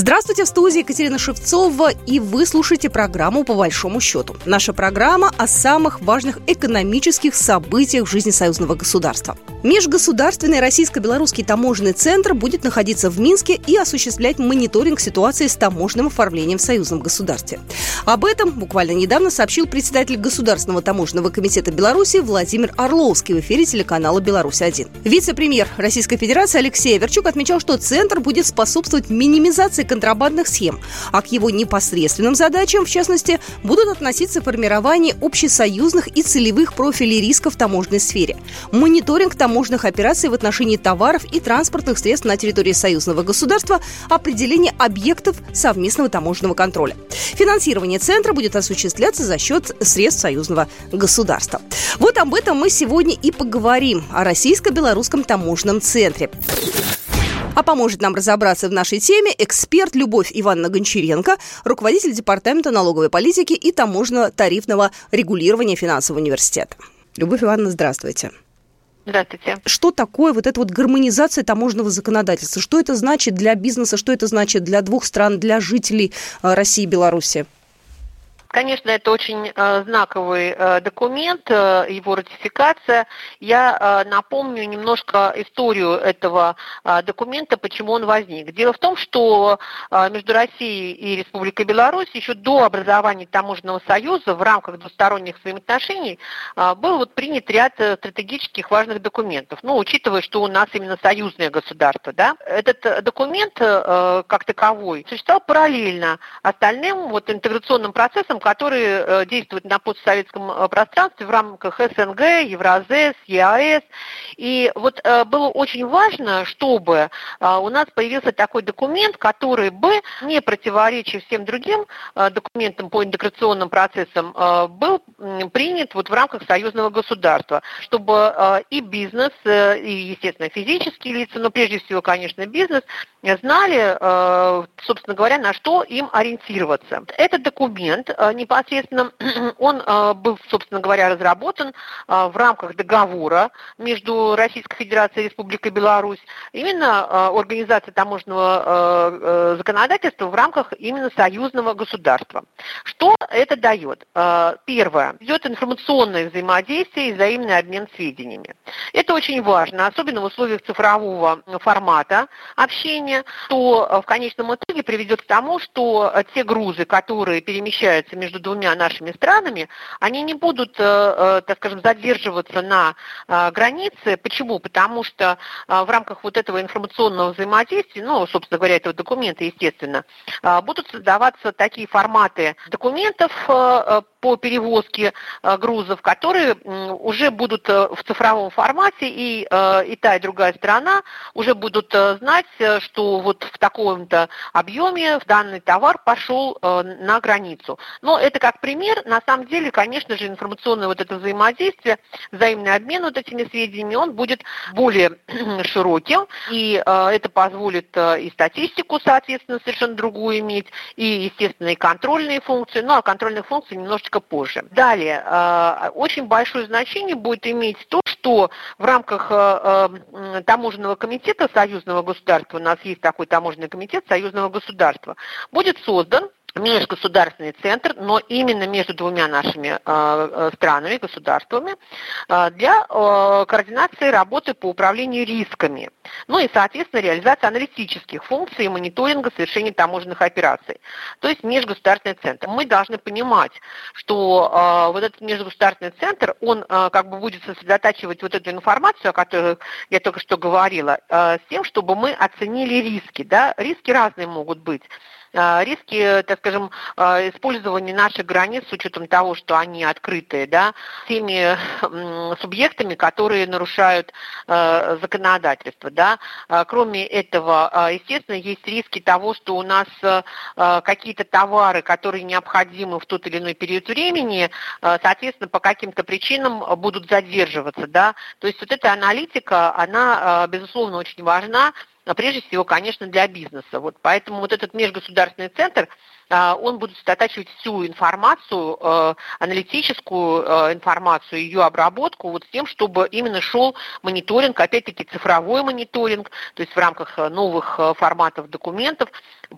Здравствуйте, в студии Екатерина Шевцова, и вы слушаете программу «По большому счету». Наша программа о самых важных экономических событиях в жизни союзного государства. Межгосударственный российско-белорусский таможенный центр будет находиться в Минске и осуществлять мониторинг ситуации с таможенным оформлением в союзном государстве. Об этом буквально недавно сообщил председатель Государственного таможенного комитета Беларуси Владимир Орловский в эфире телеканала «Беларусь-1». Вице-премьер Российской Федерации Алексей Верчук отмечал, что центр будет способствовать минимизации контрабандных схем, а к его непосредственным задачам, в частности, будут относиться формирование общесоюзных и целевых профилей риска в таможенной сфере, мониторинг таможенных операций в отношении товаров и транспортных средств на территории союзного государства, определение объектов совместного таможенного контроля. Финансирование центра будет осуществляться за счет средств союзного государства. Вот об этом мы сегодня и поговорим, о российско-белорусском таможенном центре. А поможет нам разобраться в нашей теме эксперт Любовь Ивановна Гончаренко, руководитель Департамента налоговой политики и таможенного тарифного регулирования финансового университета. Любовь Ивановна, здравствуйте. Здравствуйте. Что такое вот эта вот гармонизация таможенного законодательства? Что это значит для бизнеса? Что это значит для двух стран, для жителей э, России и Беларуси? Конечно, это очень э, знаковый э, документ, э, его ратификация. Я напомню немножко историю этого документа, почему он возник. Дело в том, что между Россией и Республикой Беларусь еще до образования Таможенного союза в рамках двусторонних взаимоотношений был вот принят ряд стратегических важных документов. Ну, учитывая, что у нас именно союзное государство, да, этот документ как таковой существовал параллельно остальным вот интеграционным процессам, странам, которые э, действуют на постсоветском э, пространстве в рамках СНГ, Евразес, ЕАЭС. И вот э, было очень важно, чтобы у нас появился такой документ, который бы, не противоречив всем другим документам по интеграционным процессам, был принят вот в рамках союзного государства, чтобы и бизнес, и, естественно, физические лица, но прежде всего, конечно, бизнес, знали, собственно говоря, на что им ориентироваться. Этот документ непосредственно, он э, был, собственно говоря, разработан э, в рамках договора между Российской Федерацией и Республикой Беларусь, именно э, организации таможенного законодательства в рамках именно союзного государства. Что это дает? Первое. Идет информационное взаимодействие и взаимный обмен сведениями. Это очень важно, особенно в условиях цифрового формата общения, что в конечном итоге приведет к тому, что те грузы, которые перемещаются между двумя нашими странами, они не будут, э, э, так скажем, задерживаться на э, границе. Почему? Потому что в рамках вот этого информационного взаимодействия, ну, собственно говоря, этого документа, естественно, будут создаваться такие форматы документов по перевозке грузов, которые уже будут в цифровом формате, и, и та, и другая сторона уже будут знать, что вот в таком-то объеме данный товар пошел на границу. Но это как пример. На самом деле, конечно же, информационное вот это взаимодействие, взаимный обмен вот этими сведениями, он будет более широким, и э, это позволит э, и статистику, соответственно, совершенно другую иметь, и, естественно, и контрольные функции, ну, а контрольных функций немножечко позже. Далее, э, очень большое значение будет иметь то, что в рамках э, э, таможенного комитета союзного государства, у нас есть такой таможенный комитет союзного государства, будет создан межгосударственный центр, но именно между двумя нашими э, э, странами, государствами, э, для координации работы по управлению рисками, ну и, соответственно, реализации аналитических функций и мониторинга совершения таможенных операций, то есть межгосударственный центр. Мы должны понимать, что вот этот межгосударственный центр, он как бы будет сосредотачивать вот эту информацию, о которой я только что говорила, с тем, чтобы мы оценили риски. Да? Риски разные могут быть. А, риски, так скажем, а, использования наших границ с учетом того, что они открытые, да, теми субъектами, которые нарушают а, законодательство, да. Кроме этого, естественно, есть риски того, что у нас какие-то товары, которые необходимы в тот или иной период времени, соответственно, по каким-то причинам будут задерживаться, да. То есть вот эта аналитика, она, безусловно, очень важна, но прежде всего, конечно, для бизнеса. Вот поэтому вот этот межгосударственный центр, он будет сосредотачивать всю информацию, аналитическую информацию, ее обработку, вот с тем, чтобы именно шел мониторинг, опять-таки цифровой мониторинг, то есть в рамках новых форматов документов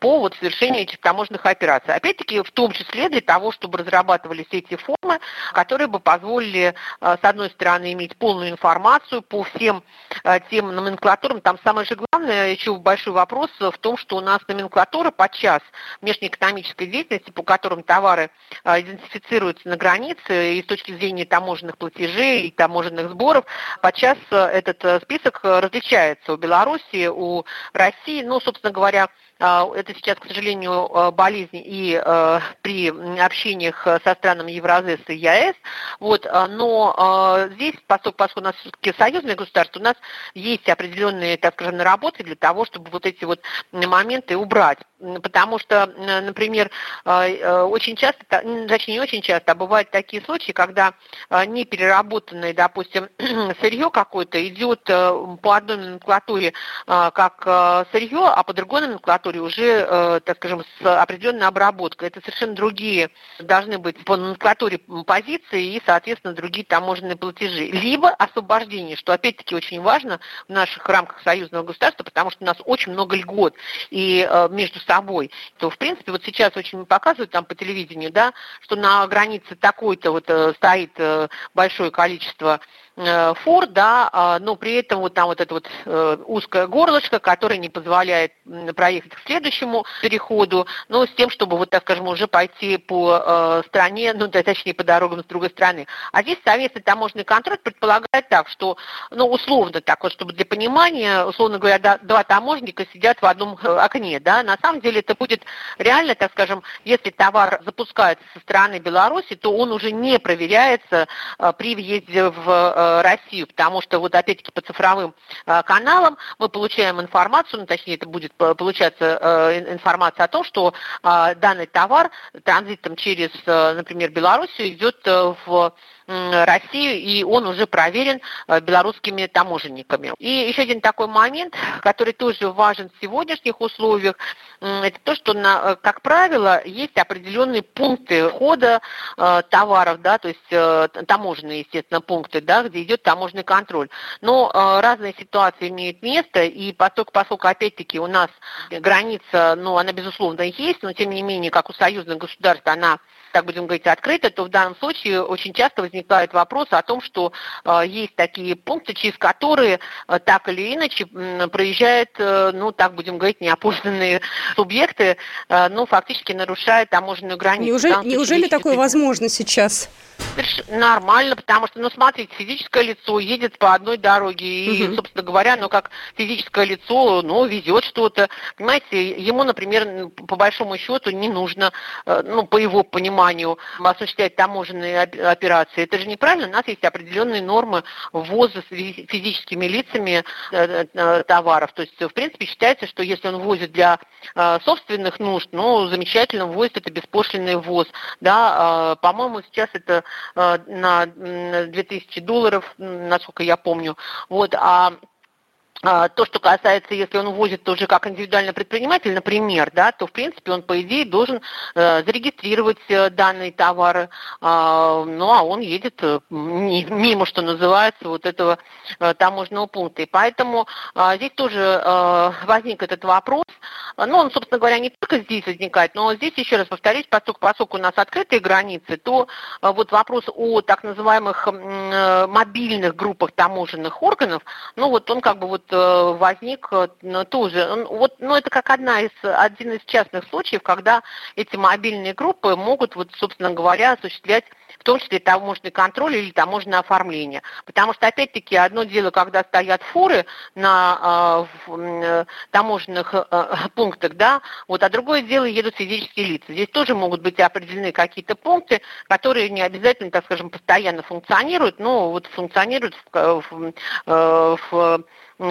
по вот совершению этих таможенных операций. Опять-таки, в том числе для того, чтобы разрабатывались эти формы, которые бы позволили, с одной стороны, иметь полную информацию по всем тем номенклатурам. Там самое же главное, еще большой вопрос в том, что у нас номенклатура подчас внешнеэкономической деятельности, по которым товары а, идентифицируются на границе и с точки зрения таможенных платежей и таможенных сборов, подчас э, этот э, список различается у Беларуси, у России, ну, собственно говоря, а, это сейчас, к сожалению, болезнь и при общениях со странами Евразес и ЕАЭС. Вот, а, но а, здесь, поскольку, поскольку у нас все-таки союзное государство, у нас есть определенные, так скажем, наработки для того, чтобы вот эти вот моменты убрать. Потому что, например, очень часто, точнее не очень часто, а бывают такие случаи, когда не переработанное, допустим, сырье какое-то идет э, по одной номенклатуре как сырье, а по другой номенклатуре уже, э, так скажем, с определенной обработкой. Это совершенно другие должны быть по номенклатуре позиции и, соответственно, другие таможенные платежи. Либо освобождение, что опять-таки очень важно в наших рамках союзного государства, потому что у нас очень много льгот и э, между собой. То, в принципе, вот сейчас очень показывают там по телевидению, да, что на границе такой-то вот э, стоит большое количество Э, фур, да, а, но при этом вот там вот это вот э, узкое горлышко, которое не позволяет проехать к следующему переходу, но с тем, чтобы вот, так скажем, уже пойти по э, стране, ну, точнее, по дорогам с другой стороны. А здесь совместный таможенный контроль предполагает так, что, ну, условно так вот, чтобы для понимания, условно говоря, два таможника сидят в одном окне, да, на самом деле это будет реально, так скажем, если товар запускается со стороны Беларуси, то он уже не проверяется при въезде в Э, Россию, потому что вот опять-таки по цифровым э, каналам мы получаем информацию, ну, точнее это будет получаться э, информация о том, что данный товар транзитом через, например, Белоруссию идет в Россию, и он уже проверен э, белорусскими таможенниками. И еще один такой момент, который тоже важен в сегодняшних условиях, это то, что, на, э, как правило, есть определенные пункты входа э, товаров, да, то есть таможенные, естественно, пункты, да, где идет таможенный контроль. Но разные ситуации имеют место, и поскольку, поскольку опять-таки, у нас граница, ну, она, безусловно, есть, но, тем не менее, как у союзных государств, она так будем говорить, открыто, то в данном случае очень часто возникает вопрос о том, что э, есть такие пункты, через которые э, так или иначе проезжают, э, ну, так будем говорить, неопознанные субъекты, ну, фактически нарушают таможенную границу. Неужели, неужели такое возможно сейчас? Нормально, потому что, ну, смотрите, физическое лицо едет по одной дороге, и, угу. собственно говоря, ну, как физическое лицо, ну, везет что-то. Понимаете, ему, например, по большому счету не нужно, э, ну, по его пониманию, осуществлять таможенные операции. Это же неправильно, у нас есть определенные нормы ввоза физическими лицами э, э, товаров. То есть, в принципе, считается, что если он возит для собственных нужд, ну, замечательно, ввозит это беспошлинный ввоз. Да, по-моему, сейчас это на 2000 долларов, насколько я помню. Вот, а, то, что касается, если он возит тоже как индивидуальный предприниматель, например, да, то в принципе он по идее должен э, зарегистрировать э, данные товары, э, ну а он едет э, мимо, что называется, вот этого таможенного пункта. И поэтому э, здесь тоже возник этот вопрос. Ну, он, собственно говоря, не только здесь возникает, но здесь, еще раз повторюсь, поскольку, поскольку у нас открытые границы, то вот вопрос о так называемых мобильных группах таможенных органов, ну вот он как бы вот возник э, тоже. Вот, ну, это как одна из, один из частных случаев, когда эти мобильные группы могут, вот, собственно говоря, осуществлять в том числе таможенный контроль или таможенное оформление. Потому что, опять-таки, одно дело, когда стоят фуры на э, таможенных э, пунктах, да, вот, а другое дело едут физические лица. Здесь тоже могут быть определены какие-то пункты, которые не обязательно, так скажем, постоянно функционируют, но вот функционируют в, в, в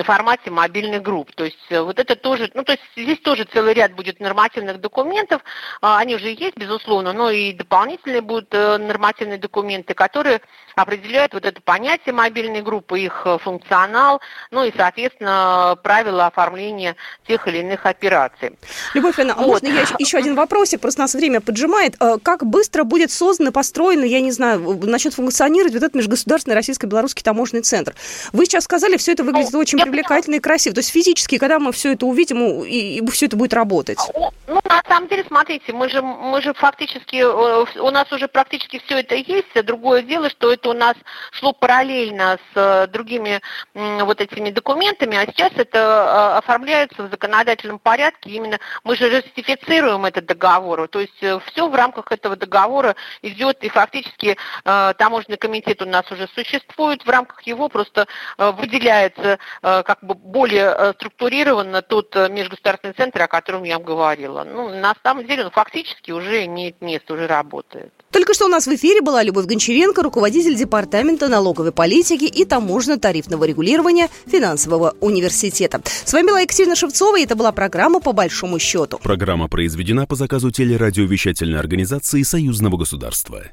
формате мобильных групп. То есть вот это тоже, ну то есть здесь тоже целый ряд будет нормативных документов, они уже есть, безусловно, но и дополнительные будут нормативные документы, которые определяют вот это понятие мобильной группы, их функционал, ну и, соответственно, правила оформления тех или иных операций. Любовь Ивановна, а вот. можно я еще один вопросик? Просто нас время поджимает. Э, как быстро будет создан и построен, я не знаю, начнет функционировать вот этот межгосударственный российско-белорусский таможенный центр? Вы сейчас сказали, все это выглядит ну, очень привлекательно поняла. и красиво. То есть физически, когда мы все это увидим, и, и все это будет работать? Ну, на самом деле, смотрите, мы же, мы же фактически, э, у нас уже практически все это есть. Другое дело, что это у нас шло параллельно с э, другими вот этими документами, а сейчас это оформляется в законодательном порядке. Именно мы же ратифицируем этот договор. То есть э, все в рамках этого договора идет, и фактически э, таможенный комитет у нас уже существует. В рамках его просто э, выделяется как бы более структурированно тот межгосударственный центр, о котором я говорила. Ну, на самом деле он фактически уже имеет место, уже работает. Только что у нас в эфире была Любовь Гончаренко, руководитель Департамента налоговой политики и таможенно-тарифного регулирования финансового университета. С вами была Екатерина Шевцова, и это была программа «По большому счету». Программа произведена по заказу телерадиовещательной организации Союзного государства.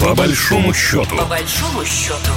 По большому счету. По большому счету.